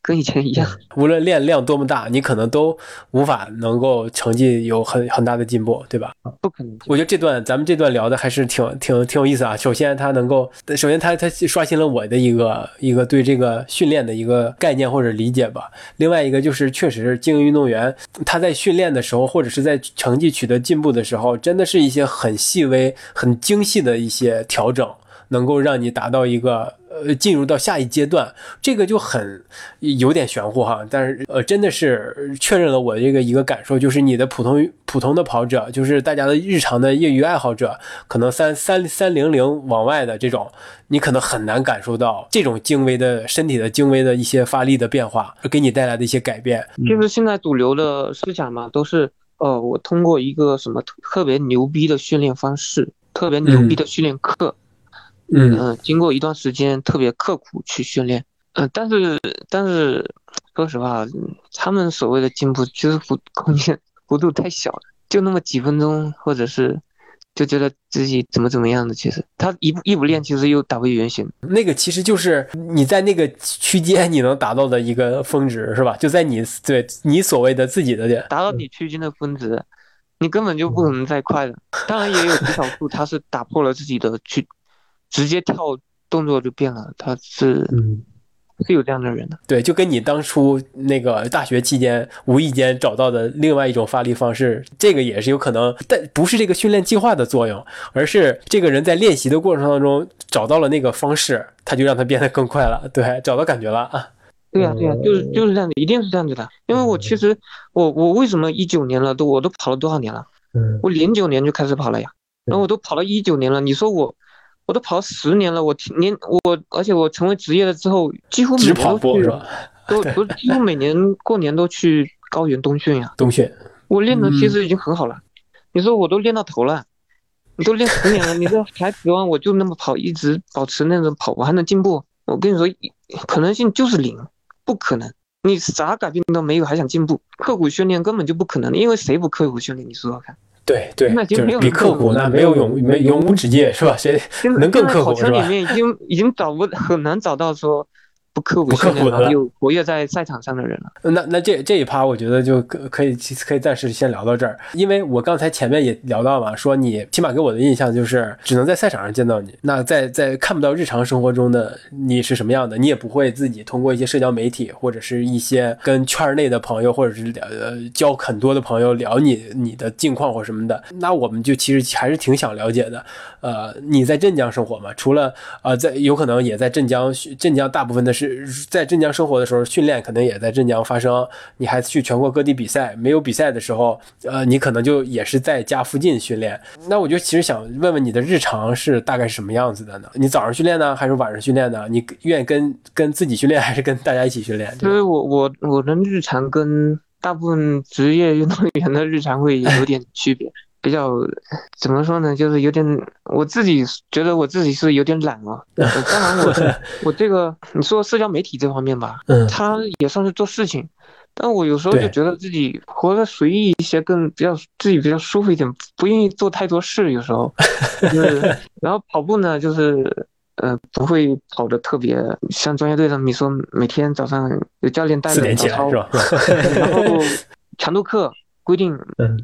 跟以前一样，无论练量多么大，你可能都无法能够成绩有很很大的进步，对吧？不可能。我觉得这段咱们这段聊的还是挺挺挺有意思啊。首先，他能够，首先他他刷新了我的一个一个对这个训练的一个概念或者理解吧。另外一个就是，确实精英运动员他在训练的时候，或者是在成绩取得进步的时候，真的是一些很细微、很精细的一些调整，能够让你达到一个。呃，进入到下一阶段，这个就很有点玄乎哈。但是，呃，真的是确认了我这个一个感受，就是你的普通普通的跑者，就是大家的日常的业余爱好者，可能三三三零零往外的这种，你可能很难感受到这种精微的身体的精微的一些发力的变化，给你带来的一些改变。就是现在主流的思想嘛，都是呃，我通过一个什么特别牛逼的训练方式，特别牛逼的训练课。经过一段时间特别刻苦去训练，嗯，但是但是说实话，他们所谓的进步，其实幅空间 幅度太小了，就那么几分钟，或者是。就觉得自己怎么怎么样的，其实他一步一不练，其实又打回原形。那个其实就是你在那个区间你能达到的一个峰值，是吧？就在你对你所谓的自己的点，达到你区间的峰值，你根本就不可能再快了。当然也有极少数，他是打破了自己的去，直接跳动作就变了，他是嗯。是有这样的人的，对，就跟你当初那个大学期间无意间找到的另外一种发力方式，这个也是有可能，但不是这个训练计划的作用，而是这个人在练习的过程当中找到了那个方式，他就让他变得更快了，对，找到感觉了啊。对呀，对呀，就是就是这样子，一定是这样子的。因为我其实我我为什么一九年了都我都跑了多少年了？嗯，我零九年就开始跑了呀，然后我都跑了一九年了，你说我。我都跑十年了，我年我而且我成为职业了之后，几乎每年都去，都不是几乎每年过年都去高原冬训呀。冬训，我练的其实已经很好了。你说我都练到头了，你都练十年了，你这还指望我就那么跑，一直保持那种跑，我还能进步？我跟你说，可能性就是零，不可能。你啥改变都没有，还想进步？刻苦训练根本就不可能，因为谁不刻苦训练？你说说看。对对，就是比刻苦那没有永没永无止境，是吧？谁能更刻苦是吧？里面已经已经找不很难找到说。不刻苦训练的，有活跃在赛场上的人了。那那这这一趴，我觉得就可可以可以暂时先聊到这儿，因为我刚才前面也聊到嘛，说你起码给我的印象就是只能在赛场上见到你，那在在看不到日常生活中的你是什么样的，你也不会自己通过一些社交媒体或者是一些跟圈内的朋友或者是呃交很多的朋友聊你你的近况或什么的。那我们就其实还是挺想了解的。呃，你在镇江生活嘛？除了呃在有可能也在镇江，镇江大部分的是。在镇江生活的时候，训练可能也在镇江发生。你还去全国各地比赛，没有比赛的时候，呃，你可能就也是在家附近训练。那我就其实想问问你的日常是大概是什么样子的呢？你早上训练呢，还是晚上训练呢？你愿意跟跟自己训练，还是跟大家一起训练？因为我我我的日常跟大部分职业运动员的日常会有点区别。比较怎么说呢？就是有点，我自己觉得我自己是有点懒了。当然，我 我这个你说社交媒体这方面吧，嗯，他也算是做事情，但我有时候就觉得自己活得随意一些，更比较自己比较舒服一点，不愿意做太多事。有时候，就是然后跑步呢，就是呃不会跑的特别像专业队的，你说每天早上有教练带着早操，然后强度课。规定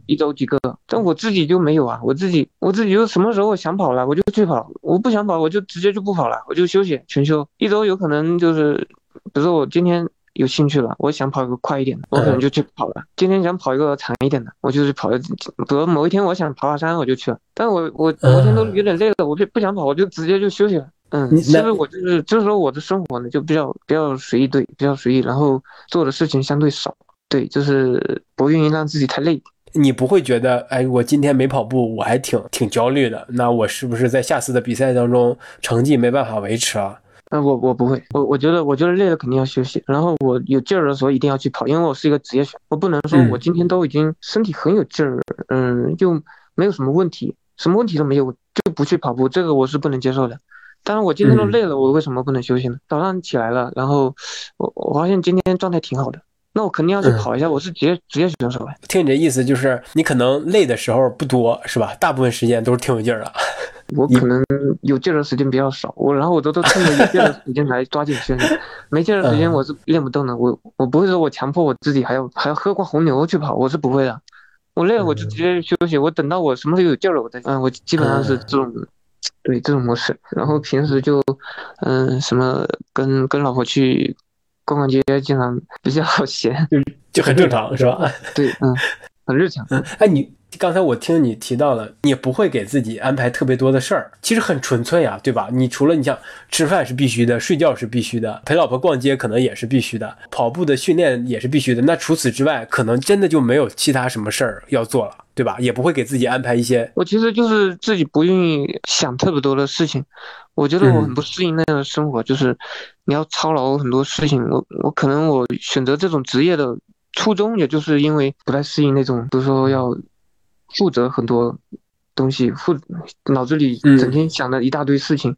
一周几个，但我自己就没有啊，我自己我自己就什么时候想跑了我就去跑，我不想跑我就直接就不跑了，我就休息全休。一周有可能就是，比如说我今天有兴趣了，我想跑一个快一点的，我可能就去跑了。今天想跑一个长一点的，我就去跑。比如某一天我想爬爬山，我就去了。但我我昨天都有点累了，我就不想跑，我就直接就休息了。嗯，其实我就是就是说我的生活呢就比较比较随意，对，比较随意，然后做的事情相对少。对，就是不愿意让自己太累。你不会觉得，哎，我今天没跑步，我还挺挺焦虑的。那我是不是在下次的比赛当中成绩没办法维持啊？那，我我不会，我我觉得我觉得累了肯定要休息。然后我有劲儿的时候一定要去跑，因为我是一个职业选手我不能说我今天都已经身体很有劲儿，嗯，又没有什么问题，什么问题都没有就不去跑步，这个我是不能接受的。当然我今天都累了，我为什么不能休息呢？早上起来了，然后我我发现今天状态挺好的。那我肯定要去跑一下，我是职业职业选手呗。听你这意思，就是你可能累的时候不多，是吧？大部分时间都是挺有劲儿的。我可能有劲儿的时间比较少，我然后我都都趁着有劲儿的时间来抓紧训练，没劲儿的时间我是练不动的。我我不会说我强迫我自己还要还要喝罐红牛去跑，我是不会的。我累了我就直接休息，我等到我什么时候有劲儿了我再嗯，我基本上是这种对这种模式。然后平时就嗯什么跟跟老婆去。逛逛街经常比较 闲，就就很正常，是吧？对，嗯，很日常。嗯哎，你刚才我听你提到了，你也不会给自己安排特别多的事儿，其实很纯粹呀，对吧？你除了你像吃饭是必须的，睡觉是必须的，陪老婆逛街可能也是必须的，跑步的训练也是必须的。那除此之外，可能真的就没有其他什么事儿要做了，对吧？也不会给自己安排一些。我其实就是自己不愿意想特别多的事情。我觉得我很不适应那样的生活，就是你要操劳很多事情。我我可能我选择这种职业的初衷，也就是因为不太适应那种，比如说要负责很多东西，负脑子里整天想的一大堆事情，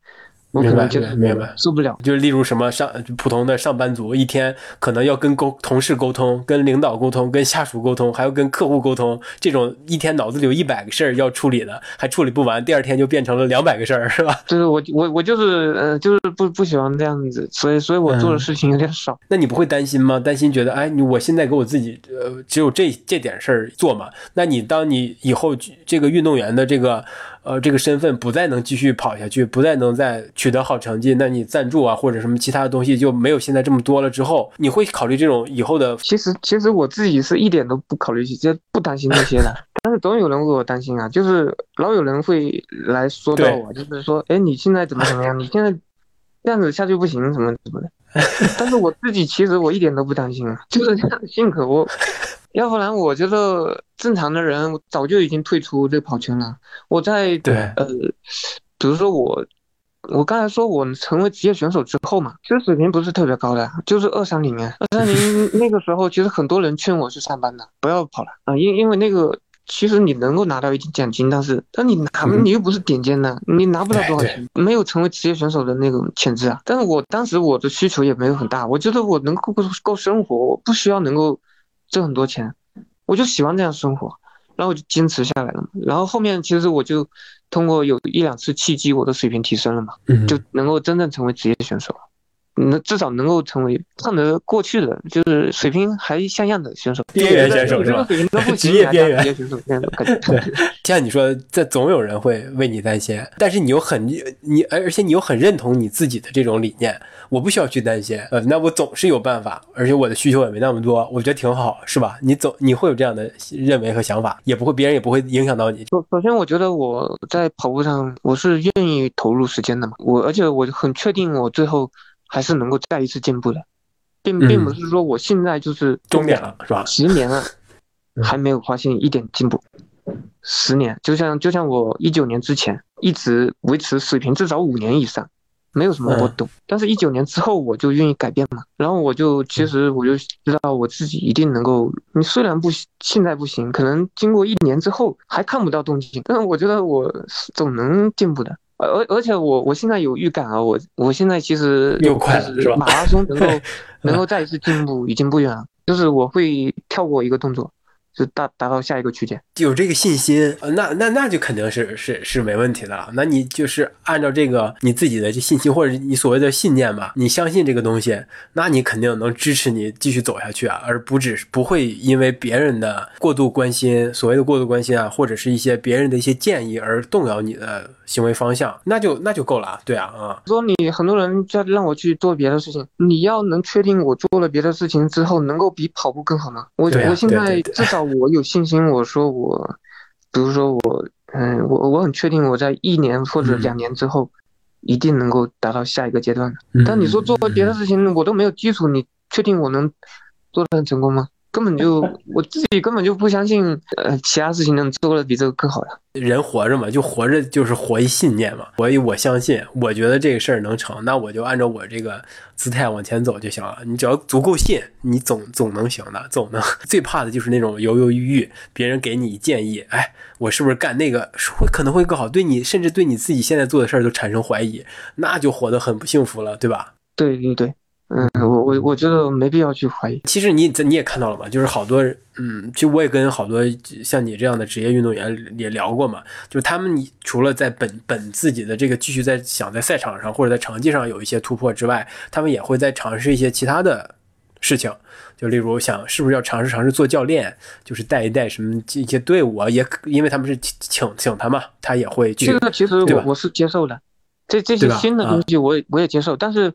我可能就明白受不了。就例如什么上普通的上班族，一天可能要跟沟同事沟通、跟领导沟通、跟下属沟通，还要跟客户沟通，这种一天脑子里有一百个事儿要处理的，还处理不完，第二天就变成了两百个事儿，是吧？就是我我我就是呃就是不不喜欢这样子，所以所以我做的事情有点少。那你不会担心吗？担心觉得哎，你我现在给我自己呃只有这这点事儿做嘛？那你当你以后这个运动员的这个。呃，这个身份不再能继续跑下去，不再能再取得好成绩，那你赞助啊或者什么其他的东西就没有现在这么多了。之后你会考虑这种以后的？其实其实我自己是一点都不考虑这些，不担心这些的。但是总有人为我担心啊，就是老有人会来说到我，就是说，哎，你现在怎么怎么样？你现在这样子下去不行，什么什么的。但是我自己其实我一点都不担心啊，就是这样的性格我。要不然，我觉得正常的人早就已经退出这跑圈了。我在对呃，比如说我，我刚才说我成为职业选手之后嘛，其实水平不是特别高的，就是二三零啊。二三零 那个时候，其实很多人劝我去上班的，不要跑了啊，因因为那个其实你能够拿到一些奖金，但是但你拿你又不是顶尖的，你拿不了多少钱，没有成为职业选手的那种潜质啊。但是我当时我的需求也没有很大，我觉得我能够够够生活，我不需要能够。挣很多钱，我就喜欢这样生活，然后我就坚持下来了嘛。然后后面其实我就通过有一两次契机，我的水平提升了嘛，就能够真正成为职业选手。那至少能够成为看得过去的，就是水平还像样的选手，边缘选手是吧？职业边缘选手这样的感觉。对，像你说，这总有人会为你担心，但是你又很你，而且你又很认同你自己的这种理念。我不需要去担心，呃，那我总是有办法，而且我的需求也没那么多，我觉得挺好，是吧？你总你会有这样的认为和想法，也不会别人也不会影响到你。首首先，我觉得我在跑步上我是愿意投入时间的嘛，我而且我很确定我最后。还是能够再一次进步的，并并不是说我现在就是终点了，是吧？十年了，还没有发现一点进步。十年，就像就像我一九年之前一直维持水平至少五年以上，没有什么波动。但是，一九年之后我就愿意改变嘛，然后我就其实我就知道我自己一定能够。你虽然不现在不行，可能经过一年之后还看不到动静，但是我觉得我总能进步的。而而且我我现在有预感啊，我我现在其实又快了，是吧？马拉松能够 能够再一次进步，已经不远了。就是我会跳过一个动作。就达达到下一个区间，有这个信心，那那那就肯定是是是没问题的了。那你就是按照这个你自己的这信心，或者你所谓的信念吧，你相信这个东西，那你肯定能支持你继续走下去啊，而不只不会因为别人的过度关心，所谓的过度关心啊，或者是一些别人的一些建议而动摇你的行为方向，那就那就够了啊。对啊，啊，说你很多人在让我去做别的事情，你要能确定我做了别的事情之后能够比跑步更好吗？我我现在至少。我有信心，我说我，比如说我，嗯，我我很确定我在一年或者两年之后，一定能够达到下一个阶段。但你说做别的事情，我都没有基础，你确定我能做得很成功吗？根本就我自己根本就不相信，呃，其他事情能做的比这个更好呀。人活着嘛，就活着就是活一信念嘛。所以我相信，我觉得这个事儿能成，那我就按照我这个姿态往前走就行了。你只要足够信，你总总能行的，总能。最怕的就是那种犹犹豫豫，别人给你建议，哎，我是不是干那个会可能会更好？对你甚至对你自己现在做的事儿都产生怀疑，那就活得很不幸福了，对吧？对对对。嗯，我我我觉得没必要去怀疑。其实你你也看到了嘛，就是好多，嗯，其实我也跟好多像你这样的职业运动员也聊过嘛，就是他们除了在本本自己的这个继续在想在赛场上或者在成绩上有一些突破之外，他们也会在尝试一些其他的事情，就例如想是不是要尝试尝试做教练，就是带一带什么一些队伍啊，也因为他们是请请他嘛，他也会去。这个其实我我是接受的。这这些新的东西我也我也接受，但是，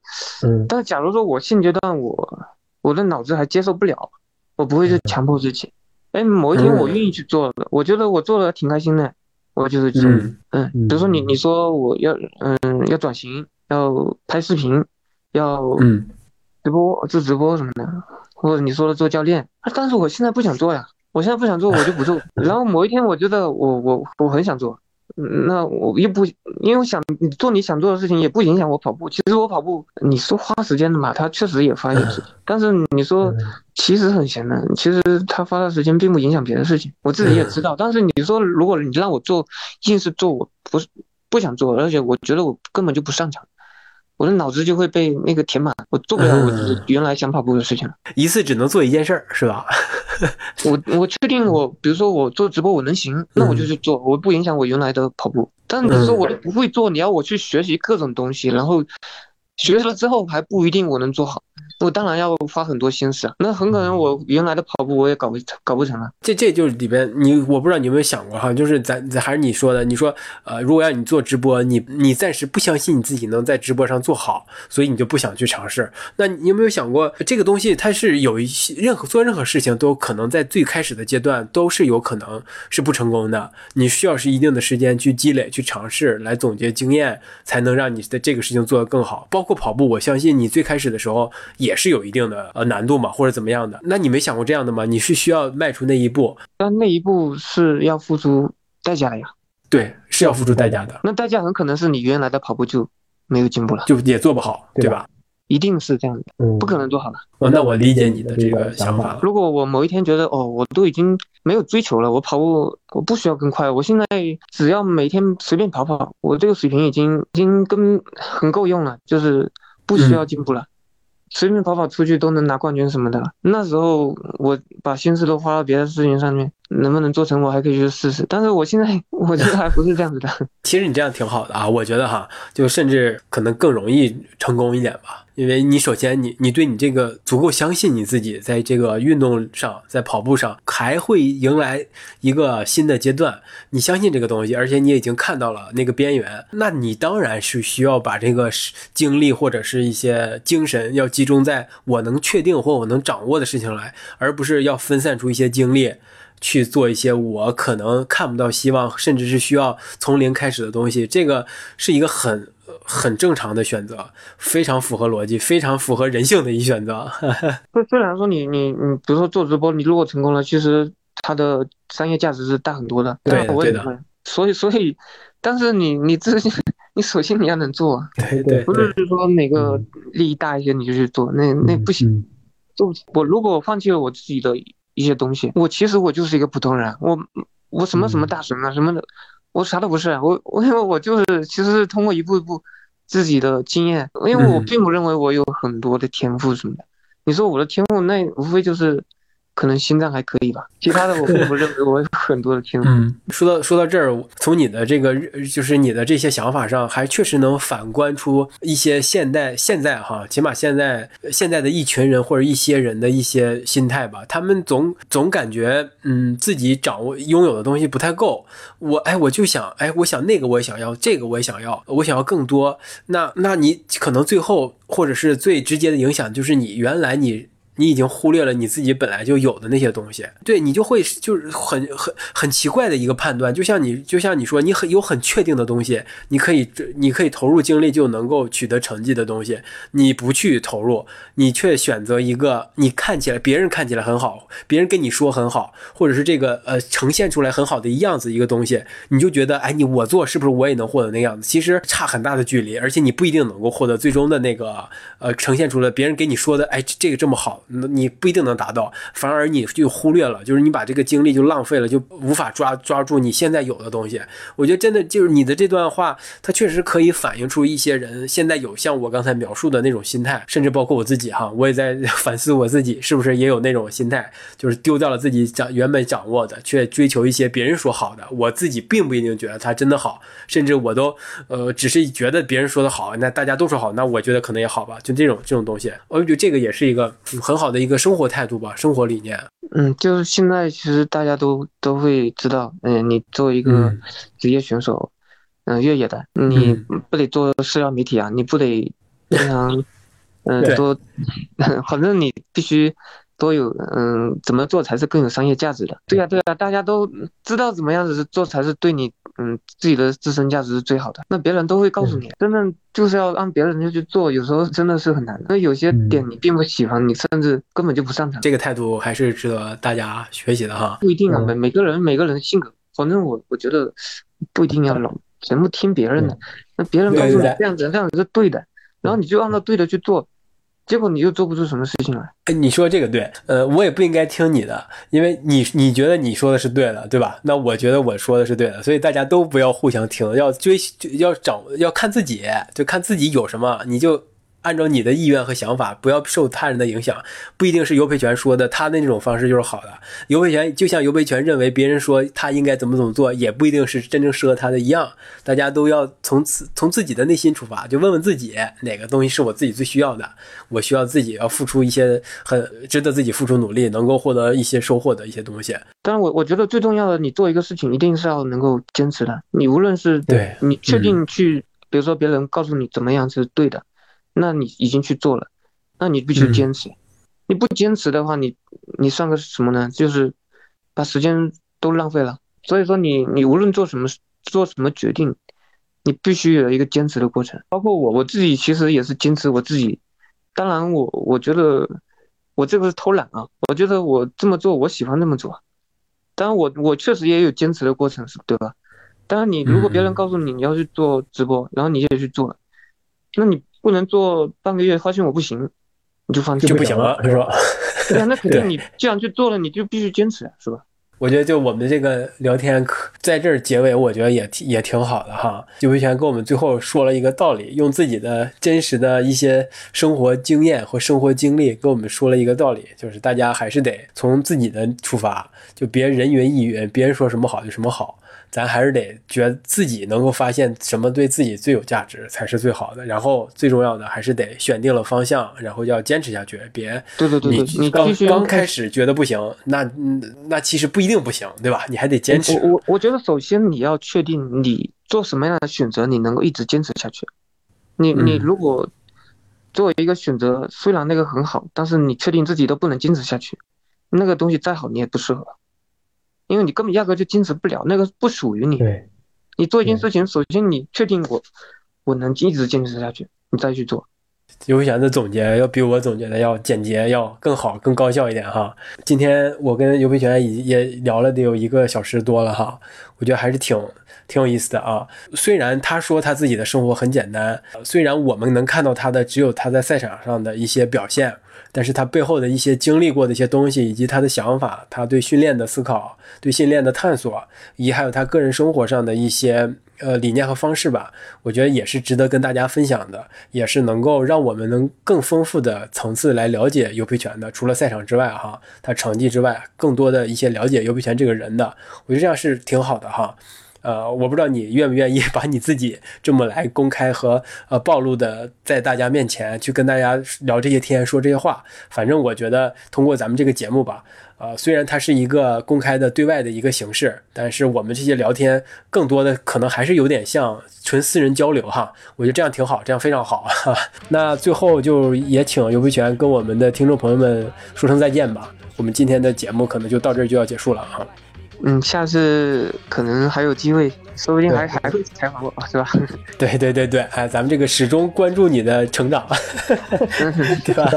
但是假如说我现阶段我我的脑子还接受不了，我不会去强迫自己。哎，某一天我愿意去做了，我觉得我做的挺开心的，我就是这种，嗯，比如说你你说我要嗯要转型，要拍视频，要嗯。直播做直播什么的，或者你说的做教练，但是我现在不想做呀，我现在不想做我就不做，然后某一天我觉得我我我很想做。那我又不，因为我想你做你想做的事情，也不影响我跑步。其实我跑步，你说花时间的嘛，他确实也花一点时间。但是你说其实很闲的，其实他花的时间并不影响别的事情。我自己也知道。但是你说，如果你让我做，硬是做，我不是不想做，而且我觉得我根本就不擅长。我的脑子就会被那个填满，我做不了我原来想跑步的事情了。一次只能做一件事儿，是吧？我我确定我，比如说我做直播我能行，那我就去做，我不影响我原来的跑步。但比如说我都不会做，你要我去学习各种东西，然后学了之后还不一定我能做好。我当然要花很多心思啊，那很可能我原来的跑步我也搞不搞不成了。这这就是里边你，我不知道你有没有想过哈，就是咱还是你说的，你说呃，如果要你做直播，你你暂时不相信你自己能在直播上做好，所以你就不想去尝试。那你有没有想过，这个东西它是有一些任何做任何事情都可能在最开始的阶段都是有可能是不成功的，你需要是一定的时间去积累、去尝试、来总结经验，才能让你的这个事情做得更好。包括跑步，我相信你最开始的时候也。也是有一定的呃难度嘛，或者怎么样的？那你没想过这样的吗？你是需要迈出那一步，但那一步是要付出代价的呀。对，是要付出代价的。那代价很可能是你原来的跑步就没有进步了，就也做不好，对吧？一定是这样的，不可能做好了。哦，那我理解你的这个想法了。如果我某一天觉得哦，我都已经没有追求了，我跑步我不需要更快，我现在只要每天随便跑跑，我这个水平已经已经跟很够用了，就是不需要进步了。随便跑跑出去都能拿冠军什么的，那时候我把心思都花到别的事情上面，能不能做成我还可以去试试。但是我现在我觉得还不是这样子的。其实你这样挺好的啊，我觉得哈，就甚至可能更容易成功一点吧。因为你首先你你对你这个足够相信你自己，在这个运动上，在跑步上还会迎来一个新的阶段，你相信这个东西，而且你已经看到了那个边缘，那你当然是需要把这个精力或者是一些精神要集中在我能确定或我能掌握的事情来，而不是要分散出一些精力去做一些我可能看不到希望，甚至是需要从零开始的东西。这个是一个很。很正常的选择，非常符合逻辑，非常符合人性的一选择。虽 虽然说你你你，比如说做直播，你如果成功了，其实它的商业价值是大很多的。对对的。所以所以，但是你你自己，你首先你要能做。对对。不是说哪个利益大一些你就去做，那那不行。就我如果我放弃了我自己的一些东西，我其实我就是一个普通人，我我什么什么大神啊什么的。我啥都不是，我我因为我就是其实是通过一步一步自己的经验，因为我并不认为我有很多的天赋什么的。你说我的天赋，那无非就是。可能心脏还可以吧，其他的我并 不认为我有很多的天赋。嗯，说到说到这儿，从你的这个就是你的这些想法上，还确实能反观出一些现代现在哈，起码现在现在的一群人或者一些人的一些心态吧。他们总总感觉嗯自己掌握拥有的东西不太够。我哎我就想哎我想那个我也想要，这个我也想要，我想要更多。那那你可能最后或者是最直接的影响就是你原来你。你已经忽略了你自己本来就有的那些东西，对你就会就是很很很奇怪的一个判断，就像你就像你说，你很有很确定的东西，你可以你可以投入精力就能够取得成绩的东西，你不去投入，你却选择一个你看起来别人看起来很好，别人跟你说很好，或者是这个呃呈现出来很好的样子一个东西，你就觉得哎你我做是不是我也能获得那样子？其实差很大的距离，而且你不一定能够获得最终的那个呃呈现出来别人给你说的哎这个这么好。那你不一定能达到，反而你就忽略了，就是你把这个精力就浪费了，就无法抓抓住你现在有的东西。我觉得真的就是你的这段话，它确实可以反映出一些人现在有像我刚才描述的那种心态，甚至包括我自己哈，我也在 反思我自己是不是也有那种心态，就是丢掉了自己掌原本掌握的，却追求一些别人说好的，我自己并不一定觉得它真的好，甚至我都呃只是觉得别人说的好，那大家都说好，那我觉得可能也好吧，就这种这种东西，我觉得这个也是一个很的一个。生活态度吧，生活理念。嗯，就是现在其实大家都都会知道，嗯，你作为一个职业选手，嗯，越野的，你不得做社交媒体啊，你不得非常，嗯，多，反正你必须。多有，嗯，怎么做才是更有商业价值的？对呀，对呀，大家都知道怎么样子做才是对你，嗯，自己的自身价值是最好的。那别人都会告诉你，真的就是要让别人就去做，有时候真的是很难的。那有些点你并不喜欢，你甚至根本就不擅长。这个态度还是值得大家学习的哈。不一定啊，每每个人每个人性格，反正我我觉得不一定要老全部听别人的。那别人告诉你这样子这样子是对的，然后你就按照对的去做。结果你又做不出什么事情来。哎，你说这个对，呃，我也不应该听你的，因为你你觉得你说的是对的，对吧？那我觉得我说的是对的，所以大家都不要互相听，要追要掌要看自己，就看自己有什么，你就。按照你的意愿和想法，不要受他人的影响，不一定是尤培全说的他的那种方式就是好的。尤培全就像尤培全认为别人说他应该怎么怎么做，也不一定是真正适合他的一样。大家都要从此从自己的内心出发，就问问自己哪个东西是我自己最需要的，我需要自己要付出一些很值得自己付出努力，能够获得一些收获的一些东西。当然，我我觉得最重要的，你做一个事情一定是要能够坚持的。你无论是对你确定去，比如说别人告诉你怎么样是对的。那你已经去做了，那你必须坚持。你不坚持的话，你你算个什么呢？就是把时间都浪费了。所以说，你你无论做什么做什么决定，你必须有一个坚持的过程。包括我我自己其实也是坚持我自己。当然，我我觉得我这个是偷懒啊。我觉得我这么做，我喜欢这么做。当然，我我确实也有坚持的过程，是对吧？当然，你如果别人告诉你你要去做直播，然后你也去做了，那你。不能做半个月，发现我不行，你就放弃就不行了，是吧？对啊，那肯定 你这样去做了，你就必须坚持，是吧？我觉得就我们这个聊天可在这儿结尾，我觉得也也挺好的哈。就维权跟我们最后说了一个道理，用自己的真实的一些生活经验和生活经历跟我们说了一个道理，就是大家还是得从自己的出发，就别人云亦云，别人说什么好就什么好。咱还是得觉得自己能够发现什么对自己最有价值才是最好的，然后最重要的还是得选定了方向，然后要坚持下去。别对对对，你刚刚开始觉得不行，那那其实不一定不行，对吧？你还得坚持。我我觉得首先你要确定你做什么样的选择，你能够一直坚持下去。你你如果作为一个选择，虽然那个很好，但是你确定自己都不能坚持下去，那个东西再好你也不适合。因为你根本压根就坚持不了，那个不属于你。对，你做一件事情，首先你确定我我能一直坚持下去，你再去做。尤贤的总结要比我总结的要简洁，要更好、更高效一点哈。今天我跟尤培全也也聊了得有一个小时多了哈，我觉得还是挺挺有意思的啊。虽然他说他自己的生活很简单，虽然我们能看到他的只有他在赛场上的一些表现。但是他背后的一些经历过的一些东西，以及他的想法，他对训练的思考，对训练的探索，以及还有他个人生活上的一些呃理念和方式吧，我觉得也是值得跟大家分享的，也是能够让我们能更丰富的层次来了解尤培权的。除了赛场之外，哈，他成绩之外，更多的一些了解尤培权这个人的，我觉得这样是挺好的哈。呃，我不知道你愿不愿意 把你自己这么来公开和呃暴露的，在大家面前去跟大家聊这些天，说这些话。反正我觉得通过咱们这个节目吧，呃，虽然它是一个公开的对外的一个形式，但是我们这些聊天更多的可能还是有点像纯私人交流哈。我觉得这样挺好，这样非常好。那最后就也请尤培全跟我们的听众朋友们说声再见吧。我们今天的节目可能就到这儿就要结束了哈。嗯，下次可能还有机会，说不定还还会采访我，是吧？对对对对，哎，咱们这个始终关注你的成长，对吧？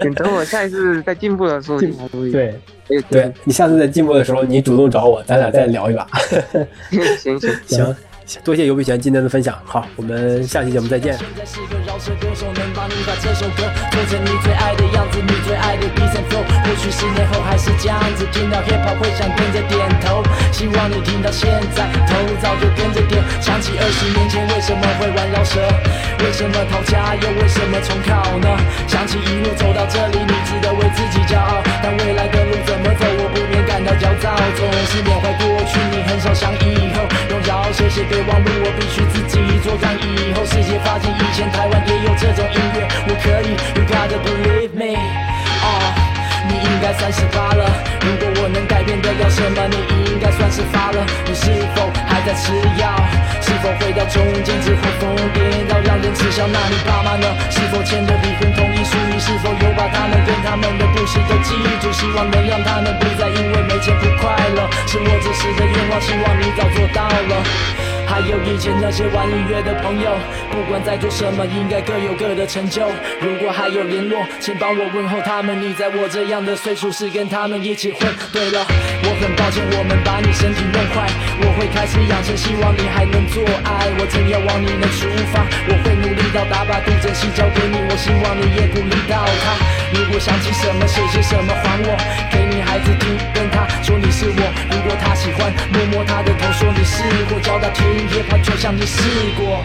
等 等我下一次再进步的时候，对对，你下次再进步的时候，你主动找我，咱俩再聊一把。行行行。多谢尤碧泉今天的分享，好，我们下期节目再见。现在时刻饶舌歌手能帮你把这首歌做成你最爱的样子，你最爱的 Be The FOB 或许十年后还是这样子，听到 hiphop 会想跟着点头。希望你听到现在，头早就跟着点。想起二十年前为什么会玩饶舌，为什么逃家又为什么重考呢？想起一路走到这里，你值得为自己骄傲。但未来的路怎么走，我不免感到焦躁。总是缅怀过去，你很少想以后。用饶舌写备忘录，我必须自己作战。以后世界发现以前台湾也有这种音乐，我可以，You gotta believe me，该三十八了，如果我能改变得了什么，你应该算是发了。你是否还在吃药？是否回到中间之后疯癫到让人耻笑？那你爸妈呢？是否签了离婚同意书？你是否有把他们跟他们的故事都记住？希望能让他们不再因为没钱不快乐，是我这时的愿望，希望你早做到了。还有以前那些玩音乐的朋友，不管在做什么，应该各有各的成就。如果还有联络，请帮我问候他们。你在我这样的岁数，是跟他们一起混。对了，我很抱歉，我们把你身体弄坏。我会开始养成，希望你还能做爱。我真要往你能出发，我会努力到达，把杜真心交给你。我希望你也鼓励到他。如果想起什么，写些什么还我，给你孩子听，跟他说你是我。如果他喜欢，摸摸他的头，说你是或教他听，也怕就像你试过。